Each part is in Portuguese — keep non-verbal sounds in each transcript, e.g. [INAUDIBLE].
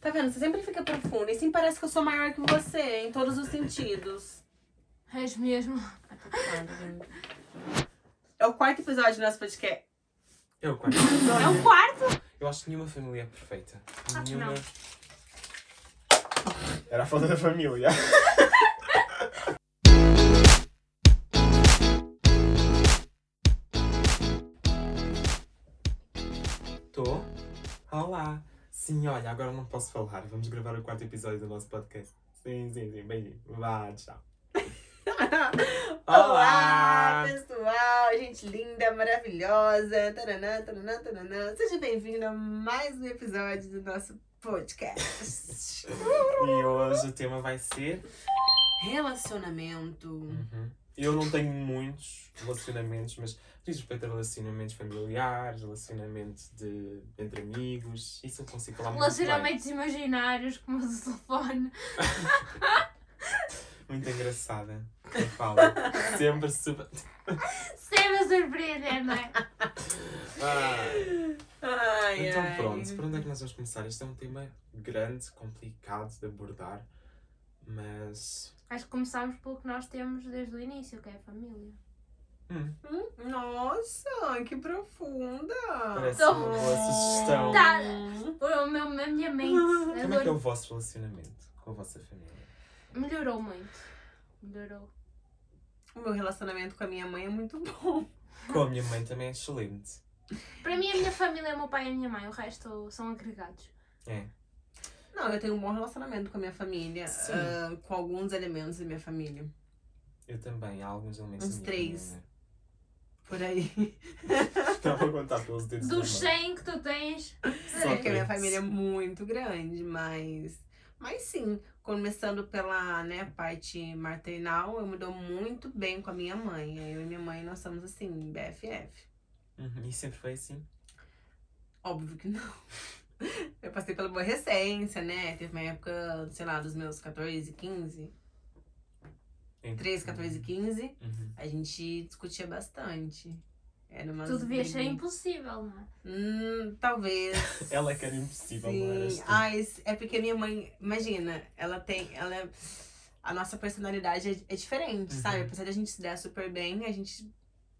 Tá vendo? Você sempre fica profunda. E sim parece que eu sou maior que você, em todos os sentidos. És mesmo. É o quarto episódio do nosso podcast. É o quarto. É o quarto? Eu acho que nenhuma família é perfeita. Acho que Nenhuma. não. Era a falta da família. [LAUGHS] Tô? Olá. Sim, olha, agora não posso falar. Vamos gravar o quarto episódio do nosso podcast. Sim, sim, sim. Beijinho. Vá, tchau. [LAUGHS] Olá, pessoal! Gente linda, maravilhosa. Taranã, taranã, taranã. Seja bem-vindo a mais um episódio do nosso podcast. [LAUGHS] E hoje o tema vai ser. Relacionamento. Uhum. Eu não tenho muitos relacionamentos, mas diz respeito a relacionamentos familiares, relacionamentos de, entre amigos, isso eu consigo falar muito bem. Relacionamentos imaginários, como o telefone. [LAUGHS] Muito engraçada. Quem fala. Sempre super. [LAUGHS] Sempre a surpreender, não é? Ah, Ai, então ai. pronto, por onde é que nós vamos começar? Isto é um tema grande, complicado de abordar, mas. Acho que começámos pelo que nós temos desde o início, que é a família. Hum, Hum, Nossa, que profunda! parece Tô- uma boa sugestão. Tá. O meu, a minha mente Como é que é o vosso relacionamento com a vossa família? melhorou muito. Melhorou. O meu relacionamento com a minha mãe é muito bom. Com a minha mãe também é excelente. Para mim, a minha família é o meu pai e a minha mãe, o resto são agregados. É. Não, eu tenho um bom relacionamento com a minha família, ah, com alguns elementos da minha família. Eu também, há alguns elementos. Uns da minha três. família. Por aí. Estava a contar pelos dedos da Dos mão. 100 que tu tens, Só que a minha família é muito grande, mas. Mas sim, começando pela né, parte maternal, eu me dou muito bem com a minha mãe. Eu e minha mãe, nós somos assim, BFF. Uhum, E sempre foi assim. Óbvio que não. Eu passei pela aborrecência, né? Teve uma época, sei lá, dos meus 14, 15, Entre- 13, 14, 15, Uhum. a gente discutia bastante. Era uma tu devias ser impossível, não é? Hum, talvez. [LAUGHS] Ela que era impossível, Sim. Ah, esse- é porque minha mãe, imagina, ela tem. Ela é- a nossa personalidade é, é diferente, Uhum. sabe? Apesar de a gente se dar super bem, a gente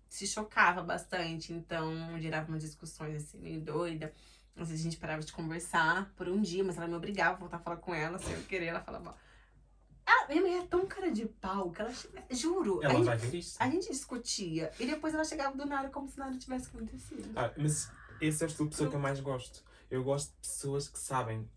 se chocava bastante. Então, gerava umas discussões assim, meio doida. Às vezes a gente parava de conversar por um dia, mas ela me obrigava a voltar a falar com ela, sem eu querer. Ela falava. Ela, minha mãe é tão cara de pau que ela. Juro, a Ela gente, vai ver isto. a gente discutia e depois ela chegava do nada como se nada tivesse acontecido. Ah, mas esse é o estilo de pessoa que eu mais gosto. Eu gosto de pessoas que sabem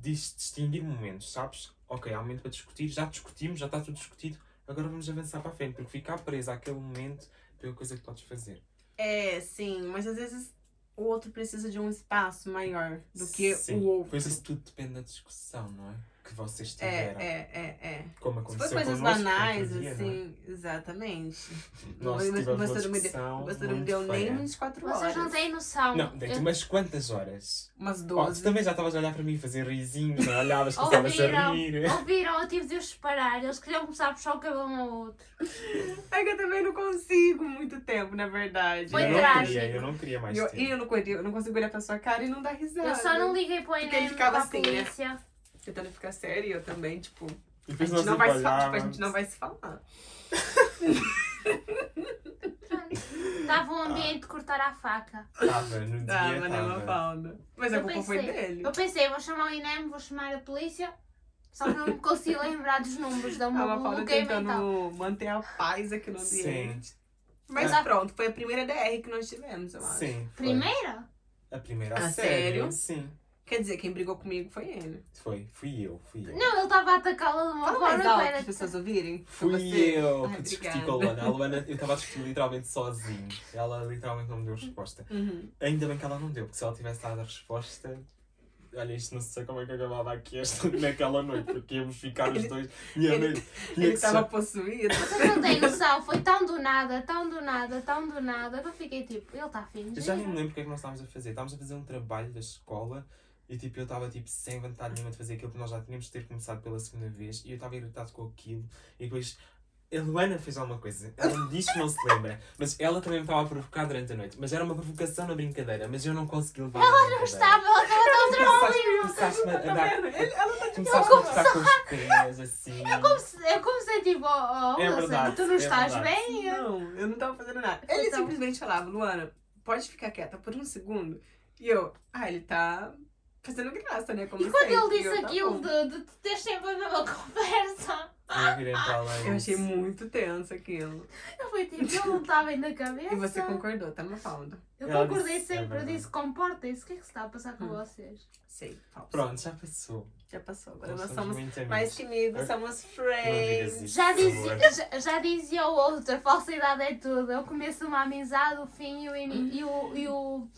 dis- distinguir momentos, sabes? Ok, há um momento para discutir, já discutimos, já está tudo discutido, agora vamos avançar para a frente, porque ficar presa àquele momento é a pior coisa que podes fazer. É, sim, mas às vezes o outro precisa de um espaço maior do que Sim, o outro. Pois isso tudo depende da discussão, não é? Que vocês É, tiveram. é, é, é. Como Se aconteceu for coisas connosco banais, dia, é? assim, exatamente. [LAUGHS] Nós Você- tivemos uma você não me deu- Você não me muito deu nem feia. 24 horas. Vocês não têm noção. Não, dei-te Eu- umas quantas horas? Umas Oh, 12. tu também já estavas a olhar para mim e fazer risinhos, não olhavas, começavas a Ouviram, rir. ouviram, eu tive de os separar. Eles queriam começar a puxar o cabelo um ao outro. [LAUGHS] É que eu também não consigo muito tempo, na verdade. Foi eu não trágico. queria, eu não queria mais E eu, tempo. e eu não, consigo- eu não consigo olhar pra sua cara e não dar risada. Eu só não liguei para o Enem para a polícia. Tentando ficar sério, eu também, tipo. E A gente, não vai se falar, tipo, a gente não vai se falar. Estava um ambiente de cortar a faca. Tava, no dia Ah, mas não é uma tava. falda. Mas a Eu culpa foi pensei- dele. Eu pensei, vou chamar o INEM, vou chamar a polícia. Só que não consigo lembrar dos números da A uma Mafalda mental. tentando manter a paz aqui no Sim, ambiente. Mas É. pronto, foi a primeira DR que nós tivemos, eu acho. sim. foi. Primeira? A primeira a Ah, sério? sério? Sim. Quer dizer, quem brigou comigo foi ele. Foi, fui eu, fui eu. Não, ele estava a atacá-la de uma Fala forma mais que alto para as pessoas ouvirem. Fui eu Ai, que discuti com a Luana. A Luana, [LAUGHS] eu estava a discutir literalmente sozinho. Ela literalmente não me deu resposta. Uhum. Ainda bem que ela não deu, porque se ela tivesse dado a resposta. Olha, isto não sei como é que acabava aqui esta, [LAUGHS] naquela noite, porque íamos ficar os dois. Minha ele- noite. Ele Ia estava só- possuído. Vocês não têm noção, foi tão do nada, tão do nada, tão do nada, que eu fiquei tipo, ele está a fingir. Eu já nem me lembro o que é que nós estávamos a fazer. Estávamos a fazer um trabalho da escola e tipo, eu estava tipo, sem vontade nenhuma de fazer aquilo que nós já tínhamos de ter começado pela segunda vez e eu estava irritado com aquilo e depois a Luana fez alguma coisa. Ela me diz que não se lembra, mas ela também me estava a provocar durante a noite. Mas era uma provocação na brincadeira, mas eu não consegui levar. Ela Não estava, ela estava tão a Tá vendo? Ele- ela tá Começaste a tocar com os pés assim. Eu comecei tipo, oh, oh É Luciana, verdade, tu não é estás verdade. bem? Não, eu não tava fazendo nada. Ele Então. simplesmente falava, Luana, pode ficar quieta por um segundo. E eu, ah, ele tá fazendo graça, né? Como E quando sempre. ele disse eu, tá aquilo bom. de, de ter sempre a mesma conversa, Eu e [LAUGHS] Eu achei muito tenso aquilo. eu fui tipo, ele não está bem na cabeça. E você concordou, tá me falando. Eu Ela concordei disse, é sempre, eu verdade. disse, comportem-se, o que é que se está a passar com Hum. vocês? Sei, falso. Pronto, já passou. Já passou. Agora Nós nós somos somos mais que amigos, Eu- somos friends. Já dizia, já, já dizia o outro, a falsidade é tudo. Eu começo uma amizade, o fim e o, e o, e o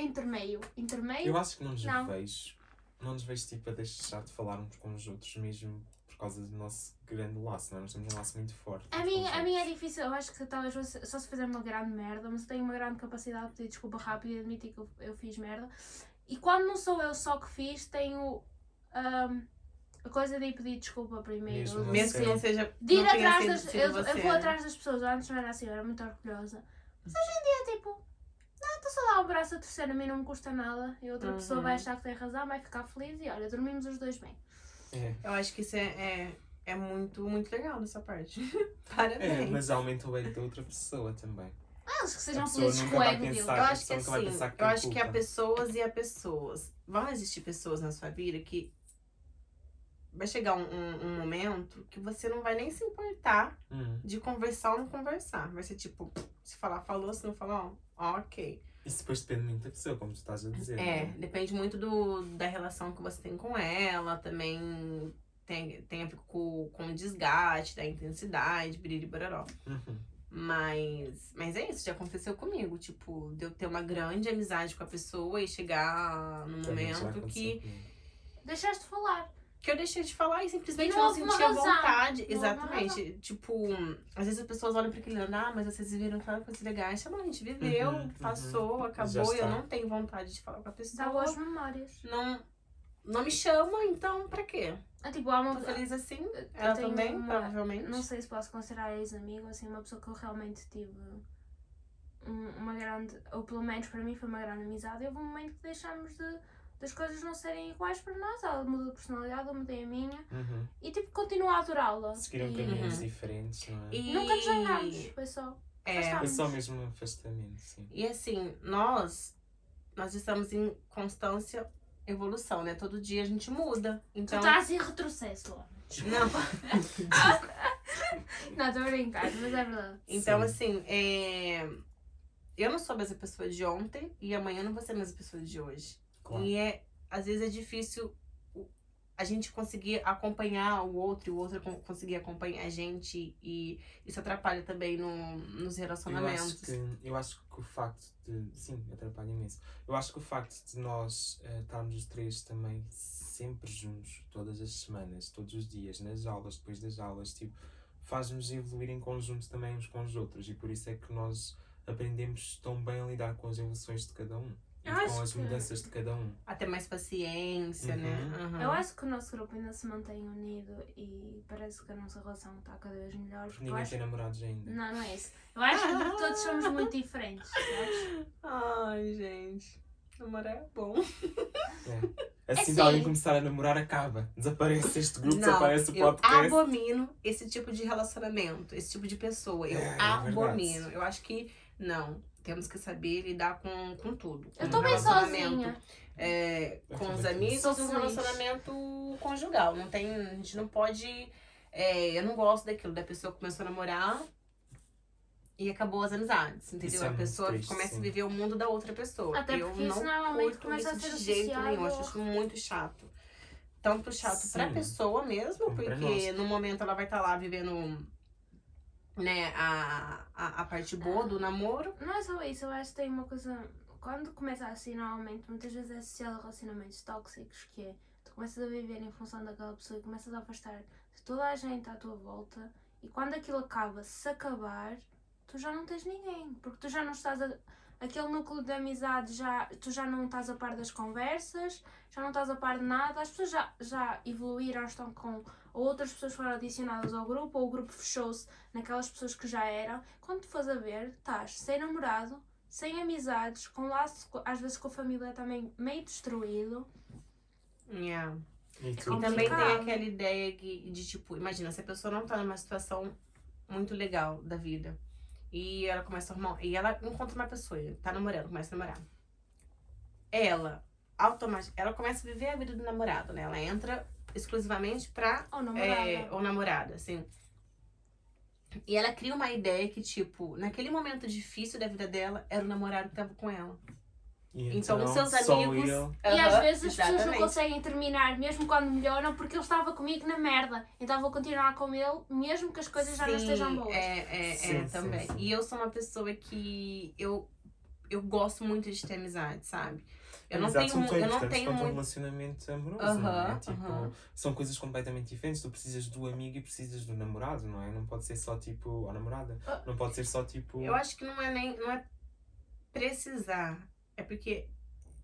intermeio. Intermeio? Eu acho que não nos Não. vejo. Não nos vejo tipo a deixar de falar uns com os outros, mesmo por causa do nosso grande laço, não é? Nós temos um laço muito forte. A uns mim, os a mim é outros. difícil, eu acho que talvez fosse- só se fizer uma grande merda, mas eu tenho uma grande capacidade de pedir desculpa rápido e admitir que eu, eu fiz merda. E quando não sou eu só que fiz, tenho ahm, a coisa de ir pedir desculpa primeiro. Mesmo de Mesmo que não seja. de ir não tenha atrás sido- das. sido Eu, você, eu vou né? atrás das pessoas, eu antes não era assim, eu era muito orgulhosa. Mas hoje em dia é tipo, não, estou só a dar um braço a torcer, a mim não me custa nada. E outra pessoa Uhum. vai achar que tem razão, vai ficar feliz e olha, dormimos os dois bem. É. Eu acho que isso é, é, é muito, muito legal dessa parte. [LAUGHS] É, Parabéns. mas aumenta o ego da outra pessoa também. Ah, eles que sejam pessoa felizes nunca com o vai ego pensar- Eu acho que pessoa assim, que eu acho que há pessoas e há pessoas. Vão existir pessoas na sua vida que vai chegar um, um, um momento que você não vai nem se importar Hum. de conversar ou não conversar. Vai ser tipo, se falar, falou, se não falar, ó, ok. Isso depois depende muito da pessoa, como tu estás a dizer. É, não depende muito do, da relação que você tem com ela, também tem, tem a ver com, com o desgaste, da intensidade, biriri bororó. Uhum. Mas, mas é isso, já aconteceu comigo. Tipo, de eu ter uma grande amizade com a pessoa e chegar já momento que, comigo. Deixaste de falar. Que eu deixei de falar e simplesmente E não não, sentia razão. vontade. Não Exatamente. Tipo, às vezes as pessoas olham pra aquele ano, ah, mas vocês viveram tantas coisas legais. Tá bom, a gente viveu, Uhum, uhum. passou, Já acabou. e Eu não tenho vontade de falar com a Dá pessoa. boas memórias. Não, não me chama, então pra quê? Ah, tipo, uma. Tô feliz assim. eu Ela também, uma- provavelmente. Não sei se posso considerar ex-amigo, assim, uma pessoa que eu realmente tive um- uma grande, ou pelo menos para mim foi uma grande amizade. E houve um momento que deixámos de, das coisas não serem iguais para nós. Ela mudou de personalidade, eu mudei a minha. Uhum. E tipo, continuo a adorá-la. Seguiram E caminhos Uhum. diferentes, não é? E- Nunca nos zangámos, foi só. É. Foi só mesmo um afastamento, sim. E assim, nós, nós estamos em constância evolução, né? Todo dia a gente muda. Tu Então. estás em retrocesso, Luana. Não. [LAUGHS] Não, estou a brincar, mas é verdade. Então, Sim. assim, é... eu não sou a mesma pessoa de ontem e amanhã eu não vou ser a mesma pessoa de hoje. Claro. E é, às vezes é difícil a gente conseguir acompanhar o outro e o outro con- conseguir acompanhar a gente e isso atrapalha também no, nos Eu relacionamentos. acho, que, eu acho que o facto de. Sim, atrapalha imenso. Eu acho que o facto de nós eh, estarmos os três também sempre juntos, todas as semanas, todos os dias, nas aulas, depois das aulas, tipo, faz-nos evoluir em conjunto também uns com os outros. E por isso é que nós aprendemos tão bem a lidar com as evoluções de cada um. Eu com as que- mudanças de cada um. Até mais paciência, Uhum. né? Aham. Eu acho que o nosso grupo ainda se mantém unido e parece que a nossa relação está cada vez melhor. Porque Eu ninguém acho... tem namorados ainda. Não, não é isso. Eu acho que todos somos [LAUGHS] muito diferentes, sabes? Ai, gente. Namorar é bom. É. [LAUGHS] Assim É que alguém começar a namorar, acaba. Desaparece este grupo, Não, desaparece o eu podcast. abomino esse tipo de relacionamento, esse tipo de pessoa. Eu É, é abomino. verdade. eu acho que não. Temos que saber lidar com, com tudo. Eu Com tô bem sozinha. é, Eu com os amigos Sou e um relacionamento conjugal. Não tem, a gente não pode. é, eu não gosto daquilo, da pessoa que começou a namorar e acabou as amizades, entendeu? É a pessoa triste, começa sim. a viver o mundo da outra pessoa. Até eu porque não isso normalmente curto começa a ser de jeito nenhum. Eu acho isso muito chato. Tanto chato pra Sim. pessoa mesmo, Como pra porque no momento ela vai estar lá vivendo né, a, a, a parte boa do namoro. Não é só isso, eu acho que tem uma coisa. Quando começa assim, normalmente, muitas vezes é associado a relacionamentos tóxicos, que é tu começas a viver em função daquela pessoa e começas a afastar de toda a gente à tua volta e quando aquilo acaba, se acabar, tu já não tens ninguém, porque tu já não estás a. Aquele núcleo de amizade já. Tu já não estás a par das conversas, já não estás a par de nada, as pessoas já, já evoluíram, estão com. Ou outras pessoas foram adicionadas ao grupo, ou o grupo fechou-se naquelas pessoas que já eram. Quando tu fores a ver, estás sem namorado, sem amizades, com laço, às vezes com a família também meio destruído. Yeah. E E também tem aquela ideia que- de, tipo, imagina, se a pessoa não tá numa situação muito legal da vida. E ela começa a arrumar. E ela encontra uma pessoa, tá namorando, começa a namorar. Ela, automaticamente, ela começa a viver a vida do namorado, né? Ela entra exclusivamente pra Ou namorada. é, ou namorada, assim. E ela cria uma ideia que, tipo, naquele momento difícil da vida dela, era o namorado que tava com ela. E Então, os seus amigos. eu. E às vezes as pessoas não conseguem terminar, mesmo quando melhoram, porque ele estava comigo na merda. Então vou continuar com ele, mesmo que as coisas já não Sim, estejam boas. É, é, Sim, é sim, também. sim. E eu sou uma pessoa que eu, eu gosto muito de ter amizade, sabe? Eu não tenho, são eu não importantes tenho quanto um muito. relacionamento amoroso, não é? Aham, Tipo, aham. são coisas completamente diferentes. Tu precisas do amigo e precisas do namorado, não é? Não pode ser só tipo, ou namorada. Ah. Não pode ser só tipo. Eu acho que não é nem. Não é precisar. É porque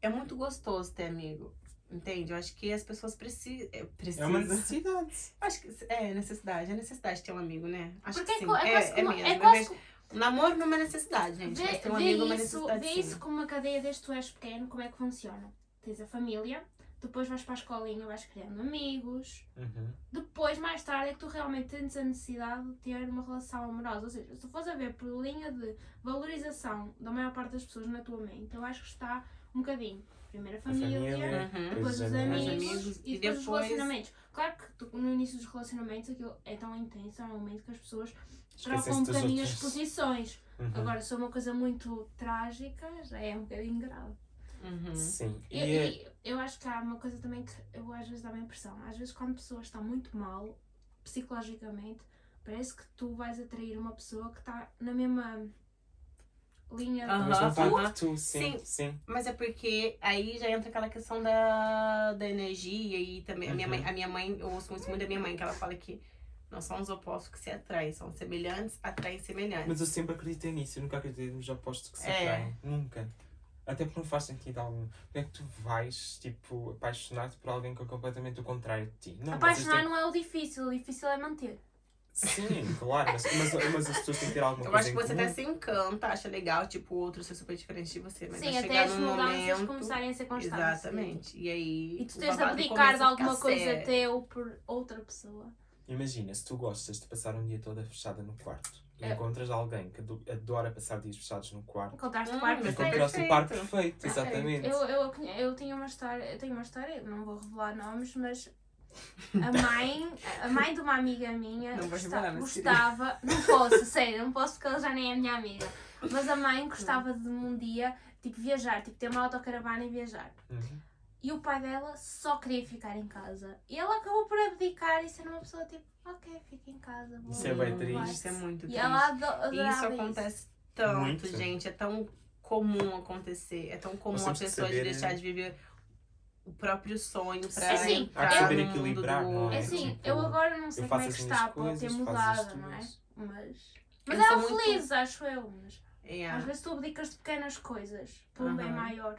é muito gostoso ter amigo. Entende? Eu acho que as pessoas preci é, É precisam. uma necessidade. Acho que é necessidade. É necessidade ter um amigo, né? Acho Porque que é, sim. co- é quase como. mesmo. É Eu quase O namoro não é uma necessidade, gente. mas Vê, ter um vê amigo é uma isso, necessidade. vê sim. isso como uma cadeia desde que tu és pequeno, como é que funciona. Tens a família, depois vais para a escolinha, vais criando amigos, Uhum. depois, mais tarde, é que tu realmente tens a necessidade de ter uma relação amorosa. Ou seja, se tu fores a ver por linha de valorização da maior parte das pessoas na tua mente, eu acho que está um bocadinho. Primeiro a família, família, Uhum. depois os os amigos, amigos, e e depois, os depois- relacionamentos. Claro que tu- no início dos relacionamentos aquilo é tão intenso, é um momento que as pessoas trocam um das bocadinho as posições. Uhum. Agora, se é uma coisa muito trágica, já é um bocadinho grave. Uhum. Sim. E, E, é- e eu acho que há uma coisa também que eu às vezes dá-me a impressão. Às vezes quando a pessoa está muito mal, psicologicamente, parece que tu vais atrair uma pessoa que está na mesma linha Aham. vibe que tu, sim, Sim. sim. Mas é porque aí já entra aquela questão da, da energia e também a minha, Uhum. mãe, a minha mãe, eu ouço muito, muito da minha mãe, que ela fala que não são os opostos que se atraem, são semelhantes, atraem semelhantes. Mas eu sempre acreditei nisso, eu nunca acreditei nos opostos que se É. atraem. Nunca. Até porque não faz sentido algum. Como é que tu vais, tipo, apaixonar-te por alguém que é completamente o contrário de ti? Não, Apaixonar vocês não é o difícil, o difícil é manter. Sim, claro, mas, mas, mas as pessoas têm que ter alguma Eu coisa acho que você comum. até se encanta, acha legal, tipo, o outro ser super diferente de você, mas Sim, até as mudanças momento... começarem a ser constantes. Exatamente. E aí. E tu tens de abdicar de alguma coisa sério. teu por outra pessoa. Imagina, se tu gostas de passar um dia todo fechada no quarto e É. encontras alguém que ado- adora passar dias fechados no quarto, Encontraste o par mas perfeito. encontraste o par perfeito, Perfeito. exatamente. Eu, eu, eu tinha uma história, eu tenho uma história, não vou revelar nomes, mas a mãe, a mãe de uma amiga minha Não vais gosta- revelar, mas gostava, não posso, sério, não posso porque ela já nem é minha amiga. Mas a mãe gostava de um dia, tipo, viajar, tipo, ter uma autocaravana e viajar. Uhum. E o pai dela só queria ficar em casa. E ela acabou por abdicar e ser uma pessoa tipo, ok, fica em casa. Vou, Isso é bem triste. lá." Isso é muito E triste. ela E adorava isso acontece tanto, Muito. gente. É tão comum acontecer. É tão comum Nós a temos que pessoa de saber- deixar de viver o próprio sonho pra É assim, saber no mundo equilibrar, do não É é? assim, Tipo, eu agora não sei como é as que está, pode ter as mudado, não é? Mas. Mas Eu sou eram muito- felizes, acho eu. Mas É, às vezes tu abdicas de pequenas coisas por um bem Aham. maior.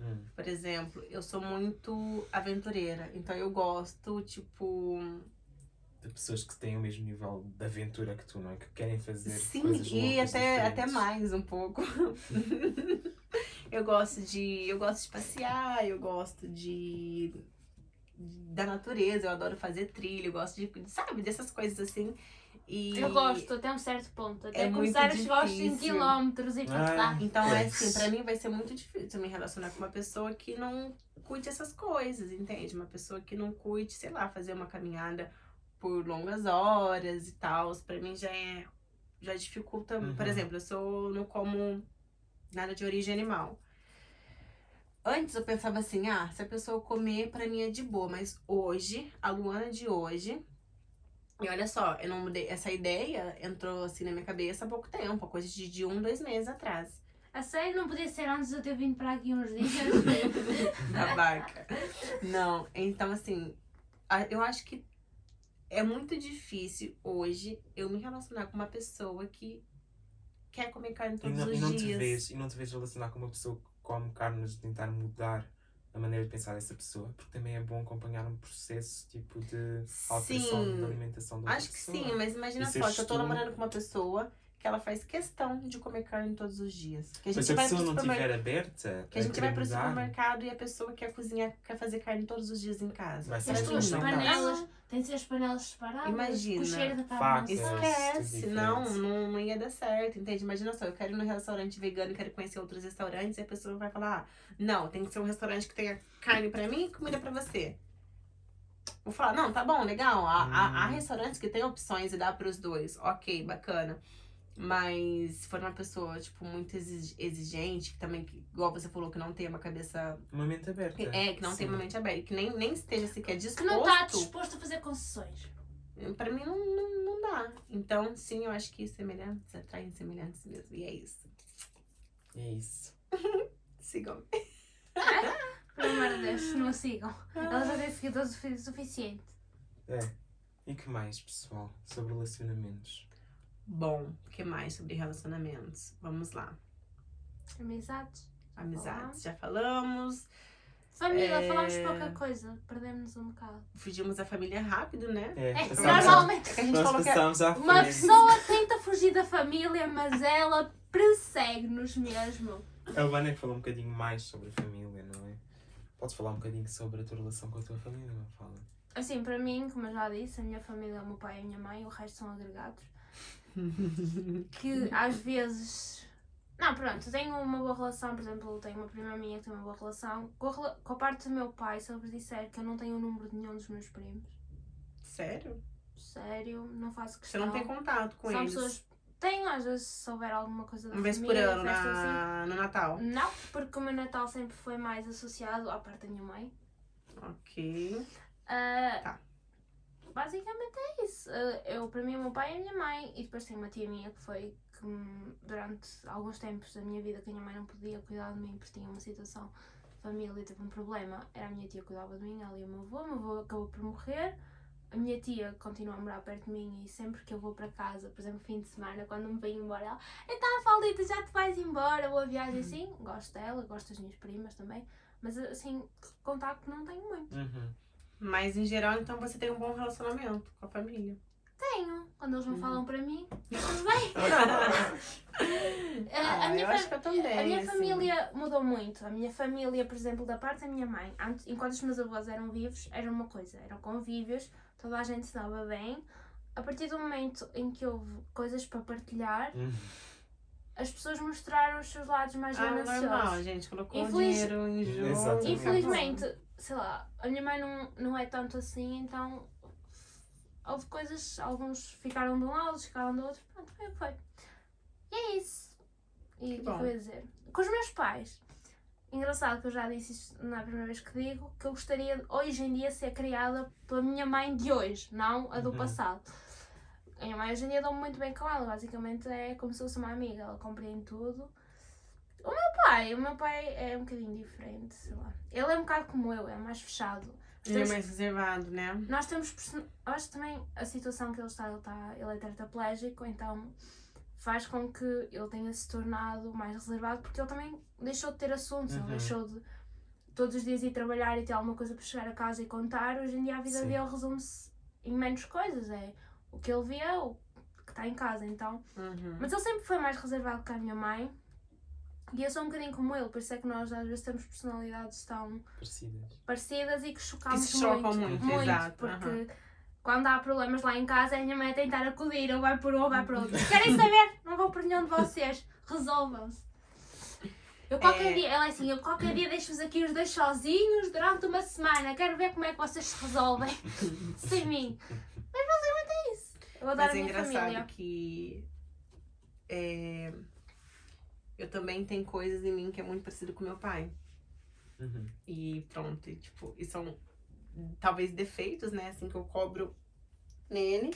Hum. Por exemplo, eu sou muito aventureira. Então eu gosto, tipo. De pessoas que têm o mesmo nível de aventura que tu, não é? Que querem fazer Sim, coisas e loucas, até, até mais um pouco. [LAUGHS] eu gosto de. Eu gosto de passear, eu gosto de. da natureza, eu adoro fazer trilha, eu gosto de. Sabe, dessas coisas assim. E Eu gosto até um certo ponto. Até É começar a chegar aos 5 difícil. km e passar. Então é É. assim, pra mim vai ser muito difícil me relacionar com uma pessoa que não curte essas coisas, entende? Uma pessoa que não curte, sei lá, fazer uma caminhada por longas horas e tal. Pra mim já é. Já dificulta. Uhum. Por exemplo, eu sou. não como nada de origem animal. Antes eu pensava assim, ah, se a pessoa comer, pra mim é de boa. Mas hoje, a Luana de hoje. E olha só, eu não mudei. Essa ideia entrou assim na minha cabeça há pouco tempo, coisa de, de um, dois meses atrás. A sério, não podia ser antes de eu ter vindo para aqui uns dias. [LAUGHS] Babaca. Não, então assim, eu acho que é muito difícil hoje eu me relacionar com uma pessoa que quer comer carne E todos não, os e não te dias. vês, e não te vês relacionar com uma pessoa que come carne, mas tentar mudar a maneira de pensar dessa pessoa, porque também é bom acompanhar um processo tipo de alteração Sim. da alimentação da outra Acho que pessoa. sim, mas imagina só que eu tu- namorando com uma pessoa que ela faz questão de comer carne todos os dias. Que a Mas gente se a vai pessoa não estiver aberta, Que a gente querer vai pro supermercado e a pessoa quer cozinhar, quer fazer carne todos os dias em casa. Vai ser As tuas dá. panelas, tem de ser as panelas separadas. Imagina. O cheiro da Facas. Esquece, não, não, não ia dar certo, entende? Imagina só, eu quero ir num restaurante vegano e quero conhecer outros restaurantes e a pessoa vai falar, ah, não, tem que ser um restaurante que tenha carne pra mim e comida pra você. Vou falar, não, tá bom, legal. Há, há- há Hum. restaurantes que têm opções e dá pros dois. Ok, bacana. Mas se for uma pessoa, tipo, muito exig- exigente, que também, que, igual você falou, que não tem uma cabeça. Uma mente aberta. É, que não tem Sim. uma mente aberta, que nem, nem esteja sequer disposto. Que não está disposto a fazer concessões. Pra mim não, não, não dá. Então, sim, eu acho que semelhantes atraem semelhantes mesmo. E é isso. É isso. [LAUGHS] Sigam. [LAUGHS] Pelo amor de Deus, não sigam. Ela já tem [LAUGHS] seguidores o sufi- suficiente. E que mais, pessoal? Sobre relacionamentos. Bom, o que mais sobre relacionamentos? Vamos lá. Amizades. Amizades, já falamos. Família, É. falamos pouca coisa. Perdemos um bocado. Fugimos da família rápido, né? É, É, normalmente É que a gente falou que é- uma pessoa tenta fugir da família, mas ela persegue-nos mesmo. A Luana é que falou um bocadinho mais sobre a família, não é? Podes falar um bocadinho sobre a tua relação com a tua família, não fala? Assim, para mim, como eu já disse, a minha família é o meu pai e a minha mãe, o resto são agregados. [LAUGHS] Que às vezes. Não, pronto, tenho uma boa relação, por exemplo, tenho uma prima minha que tem uma boa relação. Com a, com a parte do meu pai, se eu vos disser que eu não tenho o número de nenhum dos meus primos, Sério? sério, não faço Você questão. não tem contato com São eles? pessoas. Tenho, às vezes, se houver alguma coisa da Uma vez por família, ano festa assim. na... no Natal? Não, porque o meu Natal sempre foi mais associado à parte da minha mãe. Ok. Ah, Tá. Basicamente é isso. Ah, eu, para mim, o meu pai e a minha mãe, e depois tem uma tia minha que foi que durante alguns tempos da minha vida que a minha mãe não podia cuidar de mim porque tinha uma situação de família, teve um problema. Era a minha tia que cuidava de mim, ela e o meu avô. O meu avô acabou por morrer. A minha tia continua a morar perto de mim e sempre que eu vou para casa, por exemplo, fim de semana, quando me venho embora, ela, então, Paulita, já te vais embora, boa viagem, assim. Gosto dela, gosto das minhas primas também, mas assim, contacto não tenho muito. Uhum. Mas em geral, então você tem um bom relacionamento com a família. Tenho, quando eles não Uhum. falam para mim, tudo bem. [LAUGHS] Ah, a minha, eu também. a minha assim. família mudou muito. A minha família, por exemplo, da parte da minha mãe, antes, enquanto os meus avós eram vivos, era uma coisa, eram convívios, toda a gente se dava bem. A partir do momento em que houve coisas para partilhar, Uhum. as pessoas mostraram os seus lados mais Ah, gananciosos. normal, gente. Colocou Infeliz- dinheiro em jogo. Infelizmente, sei lá, a minha mãe não, não é tanto assim, então houve coisas, alguns ficaram de um lado, outros ficaram do outro, pronto, foi o que foi. E é isso. E o que é eu ia dizer? Com os meus pais, engraçado que eu já disse isto na primeira vez que digo, que eu gostaria hoje em dia ser criada pela minha mãe de hoje, não a do Uhum. passado. A minha mãe hoje em dia dou-me muito bem com ela, basicamente é como se fosse uma amiga, ela compreende tudo. O meu pai, o meu pai é um bocadinho diferente, sei lá. Ele é um bocado como eu, é mais fechado. Nós Ele é temos- mais reservado, né? nós temos. person- Eu acho também a situação que ele está, ele, está, ele é tetraplégico, então faz com que ele tenha se tornado mais reservado, porque ele também deixou de ter assuntos, Uhum. ele deixou de todos os dias ir trabalhar e ter alguma coisa para chegar a casa e contar. Hoje em dia a vida Sim. dele resume-se em menos coisas, é o que ele vê, é o que está em casa, então. Uhum. Mas ele sempre foi mais reservado que a minha mãe. E eu sou um bocadinho como ele, por isso é que nós às vezes temos personalidades tão Parecidas. parecidas e que chocamos Que se chocam muito. muito, exato, porque quando há problemas lá em casa, a minha mãe é tentar acudir, ou vai por um ou vai por outro. [LAUGHS] Querem saber? Não vou por nenhum de vocês. Resolvam-se. Eu qualquer É. dia, ela é assim, eu qualquer dia deixo-vos aqui os dois sozinhos durante uma semana. Quero ver como é que vocês se resolvem [LAUGHS] sem mim. Mas basicamente é isso. Eu adoro Mas a é minha engraçado família. que é, eu também tenho coisas em mim que é muito parecido com meu pai. Uhum. E pronto, e, tipo, e são talvez defeitos, né? Assim, que eu cobro nele.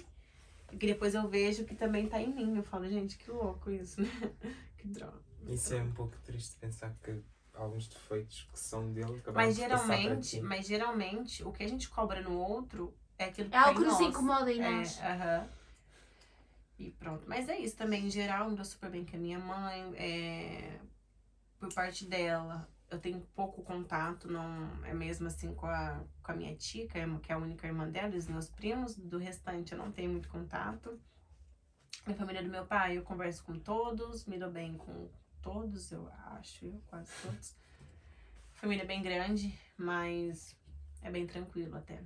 E que depois eu vejo que também tá em mim. Eu falo, gente, que louco isso, né? [LAUGHS] Que droga. Isso é um pouco triste pensar que alguns defeitos que são dele acabaram Mas geralmente, mas geralmente, o que a gente cobra no outro é aquilo que É tá algo em que nos incomoda em É, nós. aham. E pronto. Mas é isso também, em geral, me dou super bem com a minha mãe. É... Por parte dela, eu tenho pouco contato, não é mesmo assim com a, com a minha tia, que é, que é a única irmã dela, e os meus primos. Do restante, eu não tenho muito contato. A família do meu pai, eu converso com todos, me dou bem com todos, eu acho, eu quase todos. Família bem grande, mas é bem tranquilo até.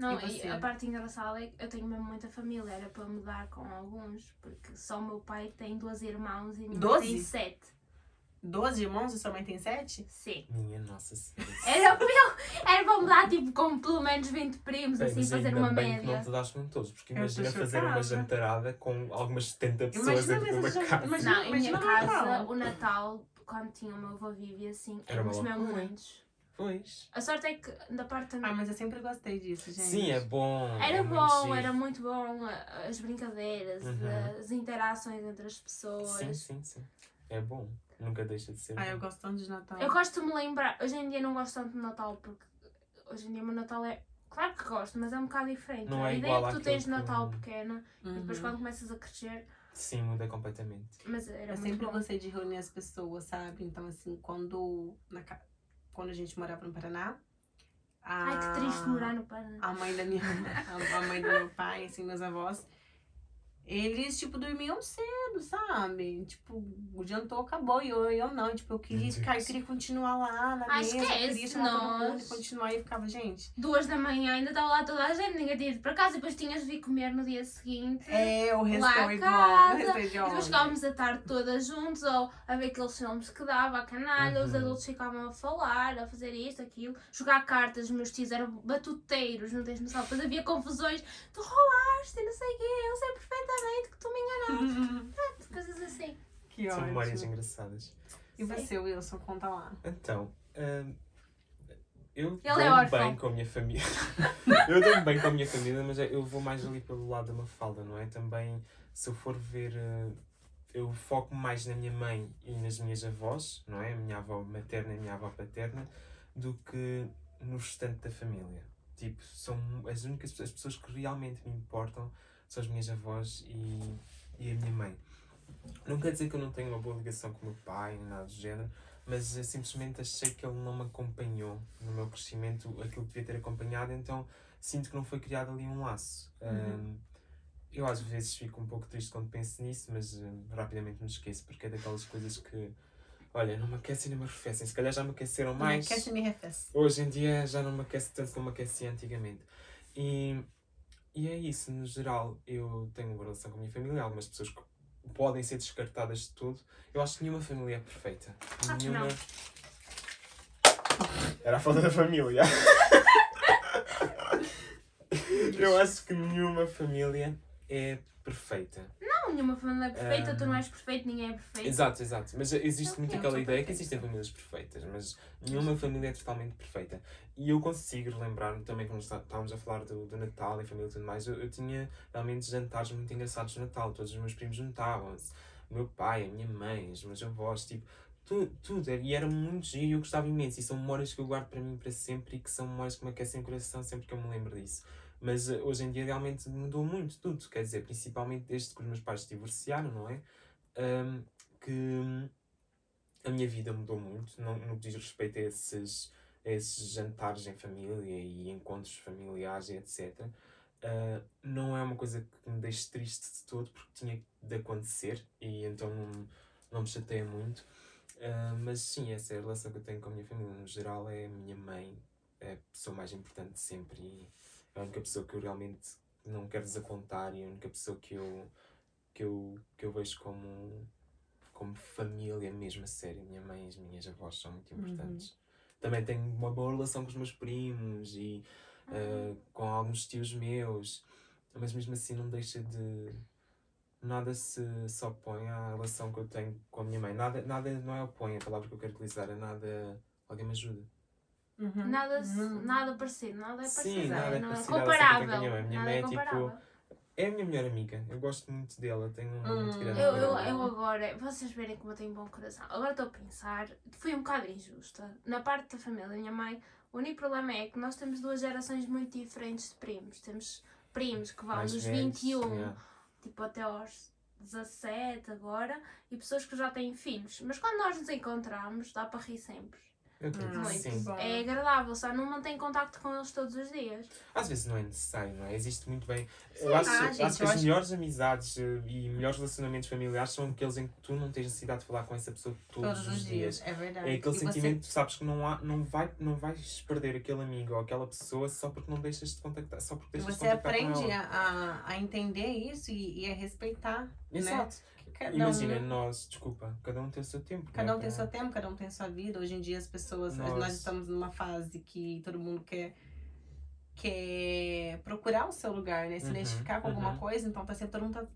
Não, E e, a parte engraçada é que eu tenho mesmo muita família, era para mudar com alguns, porque só o meu pai tem dois irmãos e minha mãe Doze? tem sete. Doze irmãos e sua mãe tem sete? Sim. Minha nossa senhora. Era para, eu- era para mudar tipo com pelo menos 20 primos, Bem, assim, mas fazer ainda uma bem que média. não te daste com todos, porque Eu imagina estou fazer uma chocada. jantarada com algumas 70 pessoas Imagina dentro de uma jan- casa. imagina- Não, em minha imagina o casa, Natal. o Natal, quando tinha o meu avô vivo e assim, Era uma éramos mesmo loucura. muitos. Pois. A sorte é que da parte da Ah, mas eu sempre gostei disso, gente. Sim, é bom. Era é muito bom, giro. era muito bom as brincadeiras, Uhum. as interações entre as pessoas. Sim, sim, sim. É bom. Nunca deixa de ser Ah, bom. eu gosto tanto de Natal. Eu gosto de me lembrar, hoje em dia não gosto tanto de Natal porque hoje em dia o meu Natal é. Claro que gosto, mas é um bocado diferente. Não a é ideia igual que tu tens de que- Natal pequena Uhum. e depois quando começas a crescer, Sim, muda completamente. mas era Eu muito sempre bom. gostei de reunir as pessoas, sabe? Então, assim, quando, na, quando a gente morava no Paraná. A, Ai que triste morar no Paraná. A mãe da minha a, [LAUGHS] a mãe do meu pai, assim, meus avós. Eles, tipo, dormiam cedo, sabe? Tipo, o jantou, acabou. E eu, eu não. Tipo, eu queria ficar, eu queria continuar lá na Ah, mesa. eu esquece, queria chamar todo mundo e continuar. E eu ficava, gente. Duas da manhã ainda estava lá toda a gente, ninguém tinha ido para casa, depois tinhas de vir comer no dia seguinte. É, o é a igual. O é depois ficávamos a tarde todas juntos, ou a ver aqueles filmes que dava, a canalha, os Uhum. adultos ficavam a falar, a fazer isto, aquilo, jogar cartas, os meus tios eram batuteiros, não tens noção. Depois havia confusões, tu roubaste e não sei o quê, eu sei perfeitamente que tu me enganaste, [LAUGHS] coisas assim. que São memórias engraçadas. E você, Wilson, conta lá. Então, hum, eu Ele é dou-me órfão. bem com a minha família. [LAUGHS] eu dou-me bem com a minha família, mas eu vou mais ali pelo lado da Mafalda, não é? Também, se eu for ver, eh, eu foco mais na minha mãe e nas minhas avós, não é? A minha avó materna e a minha avó paterna, do que no restante da família. Tipo, são as únicas as pessoas que realmente me importam são as minhas avós e, e a minha mãe. Não quer dizer que eu não tenho uma boa ligação com o meu pai, nem nada do género, mas eu simplesmente achei que ele não me acompanhou no meu crescimento, aquilo que devia ter acompanhado, então sinto que não foi criado ali um laço. Uhum. Um, eu às vezes fico um pouco triste quando penso nisso, mas um, rapidamente me esqueço, porque é daquelas coisas que, olha, não me aquecem nem me arrefecem. Se calhar já me aqueceram mais. Se me refez? Hoje em dia já não me aquece tanto como me aquecia antigamente. E, e é isso, no geral, eu tenho uma relação com a minha família, algumas pessoas que podem ser descartadas de tudo. Eu acho que nenhuma família é perfeita. Ah, nenhuma. não. Era a falta da família. [LAUGHS] eu acho que nenhuma família é perfeita. Não, nenhuma família é perfeita, tu Ah. não és perfeito, ninguém é perfeito. Exato, exato. Mas existe muito aquela ideia que existem famílias perfeitas, mas nenhuma família é totalmente perfeita. E eu consigo lembrar-me também, quando está- estávamos a falar do, do Natal e família e tudo mais, eu, eu tinha realmente jantares muito engraçados no Natal. Todos os meus primos juntavam-se. O meu pai, a minha mãe, os meus avós, tipo, tudo, tudo. E era muito giro e eu gostava imenso. E são memórias que eu guardo para mim para sempre e que são memórias que me aquecem o coração sempre que eu me lembro disso. Mas eh, hoje em dia realmente mudou muito tudo. Quer dizer, principalmente desde que os meus pais se divorciaram, não é? Ahm, que a minha vida mudou muito no, no que diz respeito a esses, a esses jantares em família e encontros familiares e etc. Ah, não é uma coisa que me deixe triste de todo porque tinha de acontecer e então não, não me chateia muito. Ah, mas sim, essa é a relação que eu tenho com a minha família. No geral, é a minha mãe, é a pessoa mais importante sempre e é a única pessoa que eu realmente não quero desapontar e a única pessoa que eu, que eu, que eu vejo como, como família mesmo a sério. Minha mãe e as minhas avós são muito importantes. Também tenho uma boa relação com os meus primos e uh, com alguns tios meus, mas mesmo assim não deixa de. Nada se, se opõe à relação que eu tenho com a minha mãe. Nada, nada não é opõe, a palavra que eu quero utilizar é nada. Alguém me ajuda. Uhum. Nada, Uhum. nada parecido, nada é Sim, parecido. nada é não parecido à relação que eu tenho com a comparável. minha mãe. Nada é é tipo- comparável. É a minha melhor amiga. Eu gosto muito dela. Tenho um amor muito Hum, grande Eu, eu, eu agora, vocês verem como eu tenho bom coração. Agora estou a pensar, fui um bocado injusta. Na parte da família da minha mãe, o único problema é que nós temos duas gerações muito diferentes de primos. Temos primos que vão Mais dos velhos, 21, yeah. tipo até aos 17 agora, e pessoas que já têm filhos. Mas quando nós nos encontramos, dá para rir sempre. Eu que Muito. sim. bom. É agradável, só não mantém contacto com eles todos os dias. Às vezes não é necessário, não é? Existe muito bem. eu acho, Ah, acho gente, que eu as acho- melhores amizades eh, e melhores relacionamentos familiares são aqueles em que tu não tens necessidade de falar com essa pessoa todos, Todos os dias, é verdade. É aquele E você- sentimento, tu sabes que não, há, não, vai, não vais perder aquele amigo ou aquela pessoa só porque não deixas de contactar. Só porque E deixas você de contactar com aprende ela. a, a, a entender isso e, e a respeitar. Exato. Cada Imagina, um, nós, desculpa, cada um tem o seu tempo. cada né? um tem seu tempo, cada um tem sua vida. Hoje em dia as pessoas, Nós- nós estamos numa fase que todo mundo quer quer procurar o seu lugar, né? Se Uhum, identificar com alguma uhum. coisa, então tá sempre todo mundo tá,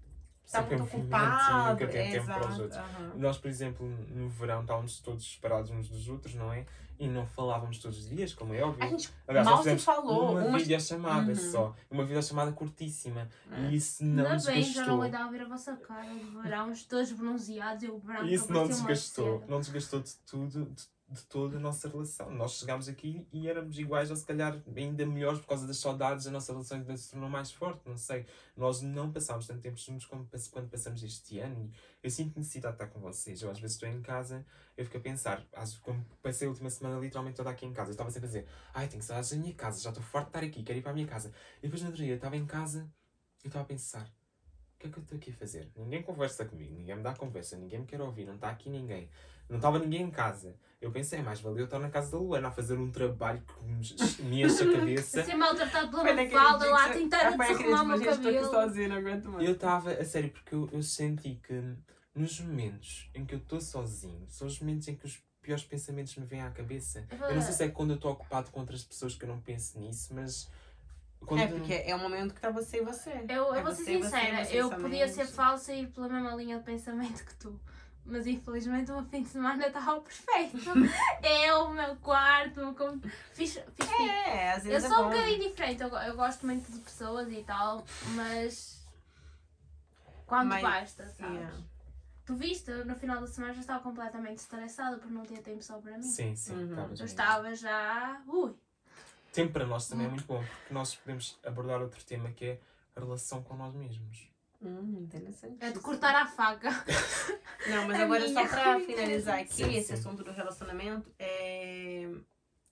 tá Sempre muito ocupado. nunca tem tempo para os outros. aham. Nós, por exemplo, no verão estávamos todos separados uns dos outros, não é? E não falávamos todos os dias, como é óbvio. A gente Aliás, mal nós se falou, uma, uma- videochamada Uhum. só. Uma videochamada curtíssima. É. E isso não Ainda bem, já desgastou. não vai dar a ver a vossa cara de verão, os todos bronzeados e o branco Isso não desgastou, não desgastou de tudo, de, de toda a nossa relação. Nós chegámos aqui e éramos iguais, ou se calhar ainda melhores por causa das saudades, a nossa relação ainda se tornou mais forte, não sei. Nós não passámos tanto tempo juntos como quando passamos este ano eu sinto necessidade de estar com vocês. Eu às vezes estou em casa, eu fico a pensar, às- como passei a última semana literalmente toda aqui em casa, eu estava sempre a dizer, ai, tenho saudades da minha casa, já estou farto de estar aqui, quero ir para a minha casa. E depois no outro dia estava em casa e estava a pensar, o que é que eu estou aqui a fazer? Ninguém conversa comigo, ninguém me dá conversa, ninguém me quer ouvir, não está aqui ninguém. Não estava ninguém em casa. Eu pensei, mais valeu eu estar na casa da Luana a fazer um trabalho que me- enche a [LAUGHS] cabeça. ser maltratado pela Mafalda lá Ah, foi aquele desarrumar o meu cabelo. sozinha, não aguento mais. Eu estava, a sério, porque eu, eu senti que nos momentos em que eu estou sozinho, são os momentos em que os piores pensamentos me vêm à cabeça. Eu não sei se é quando eu estou ocupado com outras pessoas que eu não penso nisso, mas. Quando... É, porque é um momento que tá você e você. Eu, eu É vou ser você, você, sincera, você eu somente. podia ser falsa e ir pela mesma linha de pensamento que tu. Mas infelizmente o meu fim de semana estava perfeito. eu, [LAUGHS] o meu quarto, o meu com- fiz, fiz É, às Eu vezes sou é um bocadinho diferente, eu, eu gosto muito de pessoas e tal, mas quando Mas- basta, sabes? Yeah. Tu viste, no final da semana já estava completamente estressada por não ter tempo só para mim. Sim, sim, Uhum. estavas Eu estava já. Ui! Tempo para nós também é muito bom, porque nós podemos abordar outro tema que é a relação com nós mesmos. Hum, interessante. É de cortar a faca. [LAUGHS] Não, mas A agora minha só pra finalizar aqui Sim, esse sim. assunto do relacionamento, é...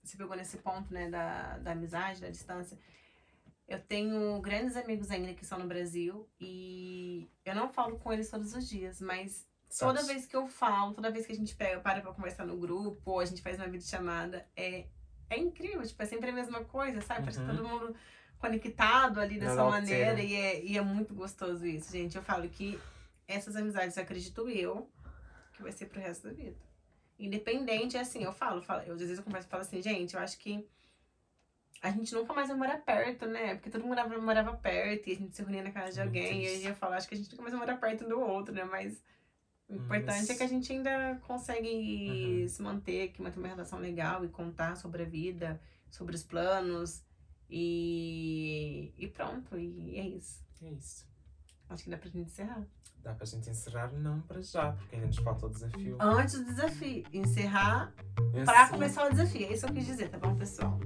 você pegou nesse ponto, né, da, da amizade, da distância. Eu tenho grandes amigos ainda que estão no Brasil e eu não falo com eles todos os dias, mas toda vez que eu falo, toda vez que a gente pega, para pra conversar no grupo, ou a gente faz uma videochamada, é, é incrível, tipo, é sempre a mesma coisa, sabe? Parece que Uhum. todo mundo conectado ali dessa maneira altera. e é, e é muito gostoso isso, gente. Eu falo que essas amizades, acredito eu, que vai ser pro resto da vida. Independente, é assim, eu falo, falo eu, às vezes eu converso e falo assim, gente, eu acho que a gente nunca mais vai morar perto, né? Porque todo mundo morava, morava perto e a gente se reunia na casa de alguém. E aí eu falo, acho que a gente nunca mais vai morar perto do outro, né? Mas o importante Mas- é que a gente ainda consegue Uhum. se manter, que manter uma relação legal e contar sobre a vida, sobre os planos. E, e pronto, e é isso. É isso. Acho que dá pra gente encerrar. Dá para a gente encerrar? Não para já, porque ainda nos falta o desafio. Antes do desafio, encerrar É pra assim. começar o desafio. É isso que eu quis dizer, tá bom, pessoal?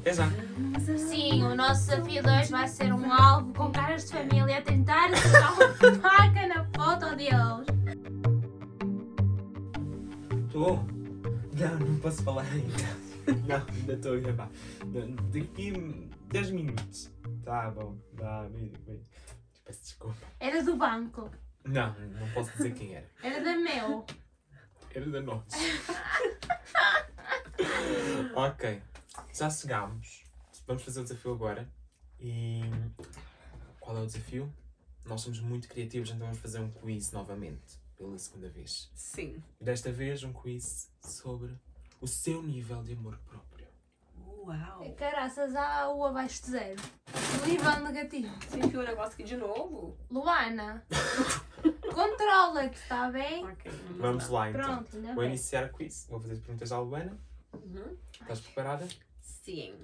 Até já. Sim, o nosso desafio 2 vai ser um alvo com caras de família a tentar acertar uma [LAUGHS] faca na foto deles. Estou? Não, não posso falar ainda. Não, ainda estou a gravar. Daqui 10 minutos. Tá bom. Dá, beijo. Peço desculpa. Era do banco. Não, não posso dizer quem era. Era da meu. Era da noite. ok. Já chegámos. Vamos fazer o desafio agora. E qual é o desafio? Nós somos muito criativos, então vamos fazer um quiz novamente, pela segunda vez. Sim. Desta vez um quiz sobre o seu nível de amor próprio. Uau! Caraças, há o abaixo de zero. O nível negativo. Você enfiou o negócio aqui de novo? Luana, [LAUGHS] controla-te, está bem? Ok, Vamos lá então. Pronto, ainda Vou bem. iniciar o quiz. Vou fazer as perguntas à Luana. Uhum. Estás preparada? Sim.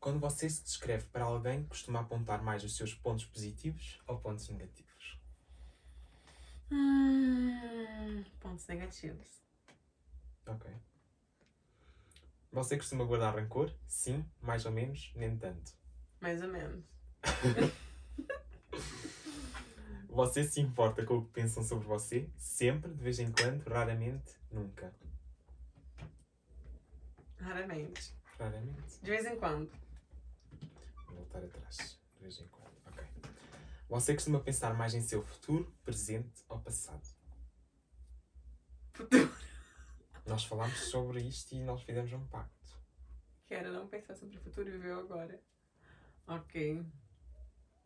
Quando você se descreve para alguém, costuma apontar mais os seus pontos positivos ou pontos negativos? Hum, pontos negativos. Ok. Você costuma guardar rancor? Sim, mais ou menos, nem tanto. Mais ou menos. [LAUGHS] Você se importa com o que pensam sobre você? Sempre, de vez em quando, raramente, nunca. Raramente. Raramente. De vez em quando. Vou voltar atrás. De vez em quando. Ok. Você costuma pensar mais em seu futuro, presente ou passado? Futuro. Nós falámos sobre isto e nós fizemos um pacto. Que era não pensar sobre o futuro e viver agora. Ok.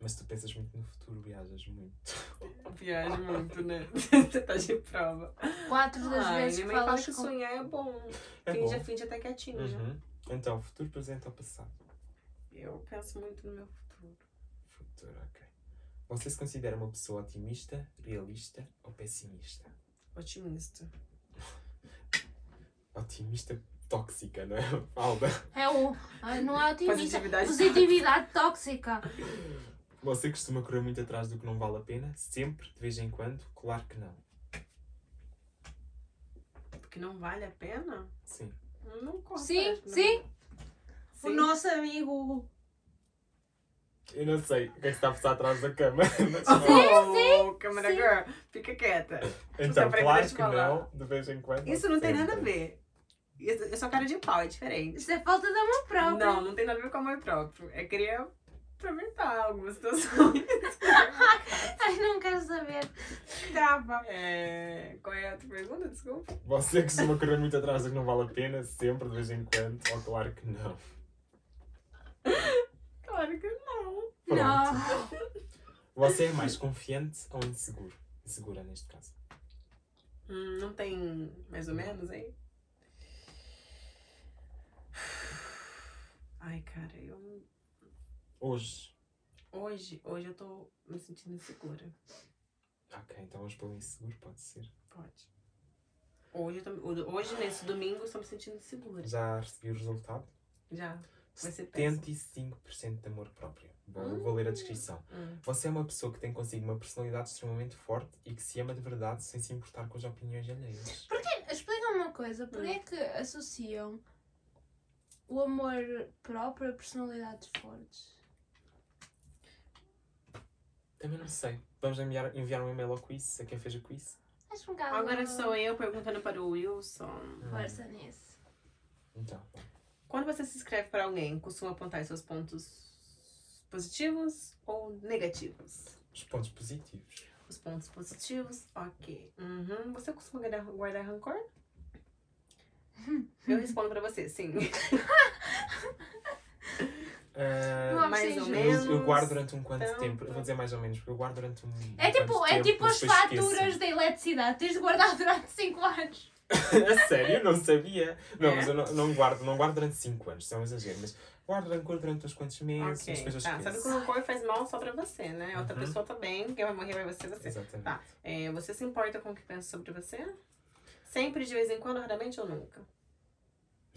Mas tu pensas muito no futuro, viajas muito. [LAUGHS] Viaja muito, né? [LAUGHS] Tá de prova. Quatro das Ai, vezes minha que mãe fala falas que com... sonhar é bom. É finge, bom. finge até quietinho. Uhum. Então, futuro, presente ou passado? Eu penso muito no meu futuro. Futuro, ok. Você se considera uma pessoa otimista, realista ou pessimista? Otimista. Otimista tóxica, não é? [LAUGHS] Falda. É o... Não é otimista. Positividade Positividade tóxica. Você costuma correr muito atrás do que não vale a pena? Sempre, de vez em quando? Claro que não. Porque não vale a pena? Sim. Não corre Sim, atrás, não. sim. Sim. O nosso amigo... Eu não sei o que é que está a passar atrás da cama. [LAUGHS] mas- Oh, câmera sim. girl, fica quieta. Então, claro que falar. não, de vez em quando. Isso não tem nada a sempre. ver. Eu sou cara de pau, é diferente. Isso é falta de amor próprio. Não, não tem nada a ver com amor próprio. É querer aproveitar algumas situações. [LAUGHS] Ai, não quero saber. Trava. É... Qual é a outra pergunta? Desculpa. Você costuma correr muito atrás do que não vale a pena? Sempre, de vez em quando? Ou claro que não? Claro que não. Pronto. Não. Você é mais confiante ou inseguro? Insegura, neste caso. Hum, não tem mais ou menos aí? Ai, cara, eu. Hoje. Hoje, hoje eu tô me sentindo insegura. Ok, então vamos pelo inseguro, pode ser. Pode. Hoje, eu tô, hoje nesse domingo, eu estou me sentindo insegura. Já recebi o resultado? Já. Vai ser péssimo. 75% de amor próprio. Vou, Hum. vou ler a descrição. Hum. Você é uma pessoa que tem consigo uma personalidade extremamente forte e que se ama de verdade sem se importar com as opiniões alheias. Explica-me uma coisa. Porquê é que associam o amor próprio a personalidades fortes? Também não sei. Vamos enviar, enviar um e-mail ao quiz, a quem fez o quiz? Acho um bocado... Agora sou eu perguntando para o Wilson. Hum, Força nisso. Então, Quando você se inscreve para alguém, costuma apontar seus pontos positivos ou negativos? os pontos positivos. Os pontos positivos, ok. Uhum. Você costuma guardar, guardar rancor? Eu respondo pra você, sim. [LAUGHS] Não há mais ou menos. eu, eu guardo durante um quanto Então, tempo? Eu vou dizer mais ou menos, porque eu guardo durante um. É um tipo, quanto é tempo, tipo as depois faturas esqueço. da eletricidade. Tens de guardar durante 5 anos. [LAUGHS] a sério? Não sabia. Não, É? mas eu não, não guardo, não guardo durante 5 anos, isso é um exagero, mas guardo rancor durante uns quantos meses, as ok. coisas Tá, que sabe que o rancor faz mal só pra você, né? Outra Uhum. pessoa também, quem vai morrer vai ser você. Exatamente. Tá. É, você se importa com o que pensa sobre você? Sempre, de vez em quando, raramente ou nunca?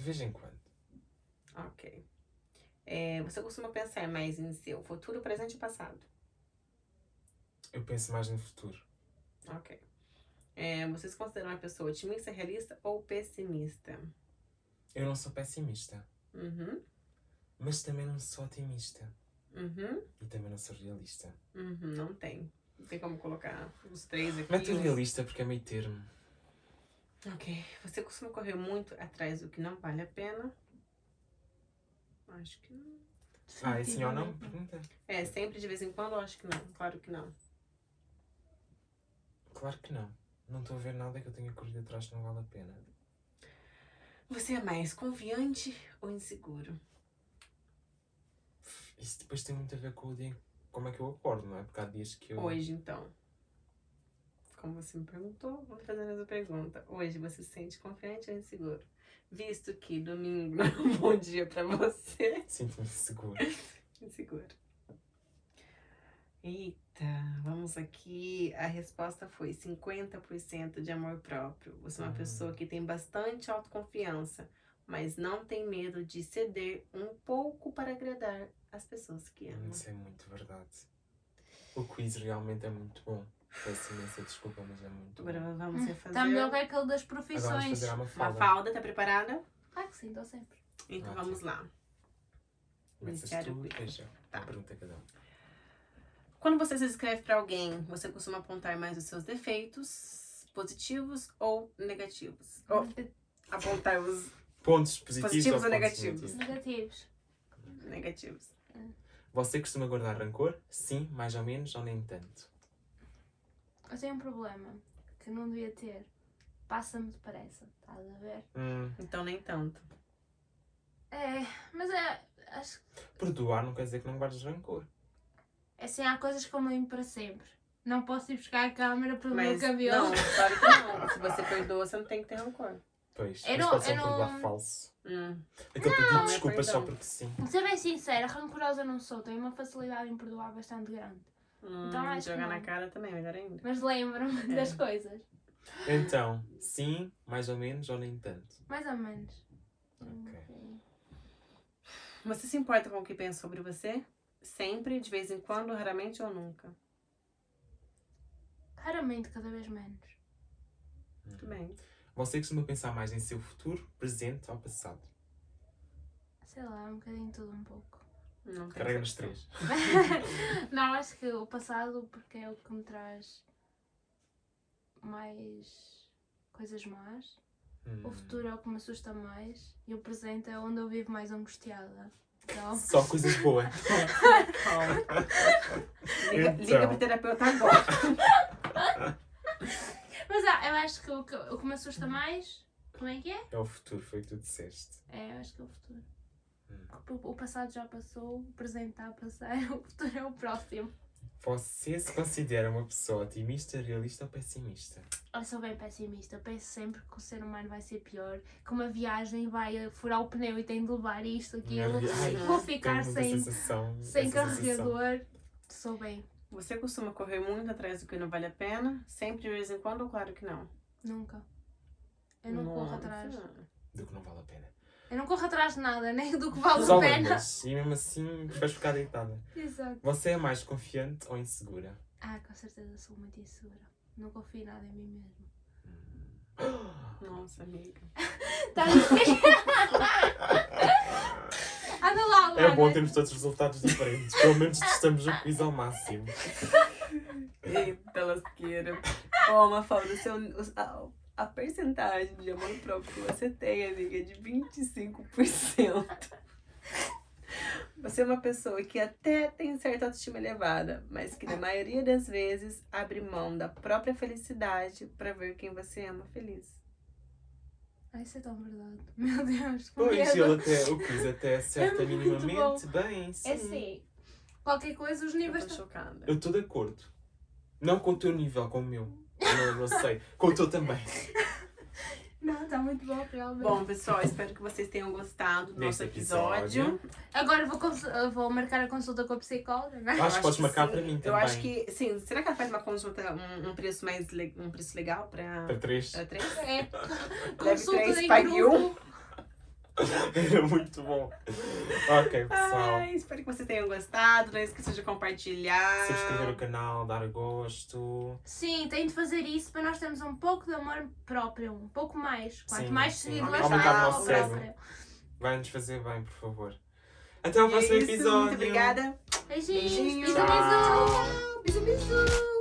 De vez em quando. Ok. É, você costuma pensar mais em seu futuro, presente e passado? Eu penso mais no futuro. Ok. É, você se considera uma pessoa otimista, realista ou pessimista? Eu não sou pessimista, Uhum. mas também não sou otimista. Uhum. E também não sou realista. Uhum. Não tem. Não tem como colocar os três aqui. Mete o realista porque é meio termo. Ok. Você costuma correr muito atrás do que não vale a pena? Acho que não. Ah, é sim ou não? Pergunta. É, sempre de vez em quando? Acho que não. Claro que não. Claro que não. Não estou a ver nada que eu tenha corrido atrás que não vale a pena. Você é mais confiante ou inseguro? Isso depois tem muito a ver com o dia, como é que eu acordo, não é? Porque há dias que eu. Hoje, então. Como você me perguntou, vou fazer a mesma pergunta. Hoje você se sente confiante ou inseguro? Visto que domingo não é um [LAUGHS] bom dia pra você. Sinto-me seguro. Inseguro. Eita, vamos aqui. A resposta foi 50% de amor próprio. Você é uma Hum. pessoa que tem bastante autoconfiança, mas não tem medo de ceder um pouco para agradar as pessoas que ama. Isso é muito verdade. O quiz realmente é muito bom. Peço imensa desculpa, mas é muito Agora bom. vamos refazer. Está melhor que aquele das Agora vamos profissões. fazer a Uma falda, tá preparada? Ah, que sim, estou sempre. Então vamos lá. Iniciar o quiz. Tá. Uma pergunta a cada um. Quando você se escreve para alguém, você costuma apontar mais os seus defeitos, positivos ou negativos? Ou [LAUGHS] apontar os Pontos positivos, Positivos ou ou pontos negativos? Negativos. Negativos. Você costuma guardar rancor? Sim, mais ou menos, ou nem tanto? Eu tenho um problema que não devia ter. Passa-me depressa, estás a ver? Hum, Então nem tanto. É, mas é. Acho que perdoar não quer dizer que não guardes rancor. assim, há coisas que eu me lembro para sempre. Não posso ir buscar a câmera pelo meu Mas cabelo. não, claro que não. Se você perdoa, você não tem que ter rancor. Pois, Eu mas não- pode ser eu um não- perdoar falso. Hum. Aquele pedir Não, é desculpas só porque sim. Vou ser bem sincera, rancorosa não sou. Tenho uma facilidade em perdoar bastante grande. Hum, Então acho que jogar na não. cara também, melhor ainda. Mas lembro-me É. das coisas. Então, sim, mais ou menos, ou nem tanto. Mais ou menos. Ok. Você se importa com o que pensa sobre você? Sempre, de vez em quando, raramente ou nunca? Raramente, cada vez menos. Muito bem. Você costuma pensar mais em seu futuro, presente ou passado? Sei lá, um bocadinho tudo um pouco. Não tem Carrega nos exceção. três. não, acho que o passado, porque é o que me traz mais coisas más. Hum. O futuro é o que me assusta mais. E o presente é onde eu vivo mais angustiada. Então, Só coisas boas. Liga, Então. liga pro terapeuta agora. [LAUGHS] mas ah, eu acho que o, que o que me assusta mais. Como é que é? É o futuro, foi o que tu disseste. É, eu acho que é o futuro. O, passado já passou, o presente está a passar, [LAUGHS] o futuro é o próximo. Você se considera uma pessoa otimista, realista ou pessimista? Eu sou bem pessimista. Eu penso sempre que o ser humano vai ser pior, que uma viagem vai furar o pneu e tem de levar isto, aquilo. [LAUGHS] Vou ficar sem, sensação, sem carregador. Sou bem. Você costuma correr muito atrás do que não vale a pena? Sempre, de vez em quando, ou claro que não? Nunca. Eu não corro Nossa. atrás. Do que não vale a pena. Eu não corro atrás de nada, [LAUGHS] nem do que vale Só a pena. lembras, e mesmo assim vais ficar deitada. Exato. Você é mais confiante ou insegura? Ah, com certeza sou muito insegura. Não confio nada em mim mesma. [GASPS] Nossa, amiga. [LAUGHS] Tá. [LAUGHS] Anda lá, Luana. É bom termos todos os resultados diferentes. Pelo menos testamos o quiz ao máximo. Eita, lasqueira. Ó, Mafalda, seu, a, percentagem de amor próprio que você tem, amiga, é de 25%. Você é uma pessoa que até tem certa autoestima elevada, mas que na maioria das vezes abre mão da própria felicidade pra ver quem você ama feliz. Ai, isso é tão verdade. Meu Deus, que Pois, medo. ele até, o quiz até acerta [LAUGHS] É muito minimamente bem. Sim. É sim. Qualquer coisa, os Eu níveis tô estão. chocada. Eu estou de acordo. Não com o teu nível, com o meu. Não, não sei. Teu também. [LAUGHS] Não, está muito bom, realmente. Bom, pessoal, espero que vocês tenham gostado do Neste nosso episódio. Agora vou, cons- eu vou marcar a consulta com a psicóloga. né? Acho que podes marcar sim. para mim Eu também. acho que, sim. Será que ela faz uma consulta, um, um preço mais le- um preço legal pra, Para três. pra três? É. Leve [LAUGHS] Consulta três, em pague um. grupo. Era [LAUGHS] muito bom. Ok, pessoal. Ai, espero que vocês tenham gostado. Não esqueçam de compartilhar. Subscrever o canal, dar gosto. Sim, tem de fazer isso para nós termos um pouco de amor próprio. Um pouco mais. Quanto Sim, mais Aumentar mais o amor próprio. Vai-nos fazer bem, por favor. Até ao E é próximo isso, episódio. Muito obrigada. Beijinhos. Beijinhos. Beijo, beijo. Tchau.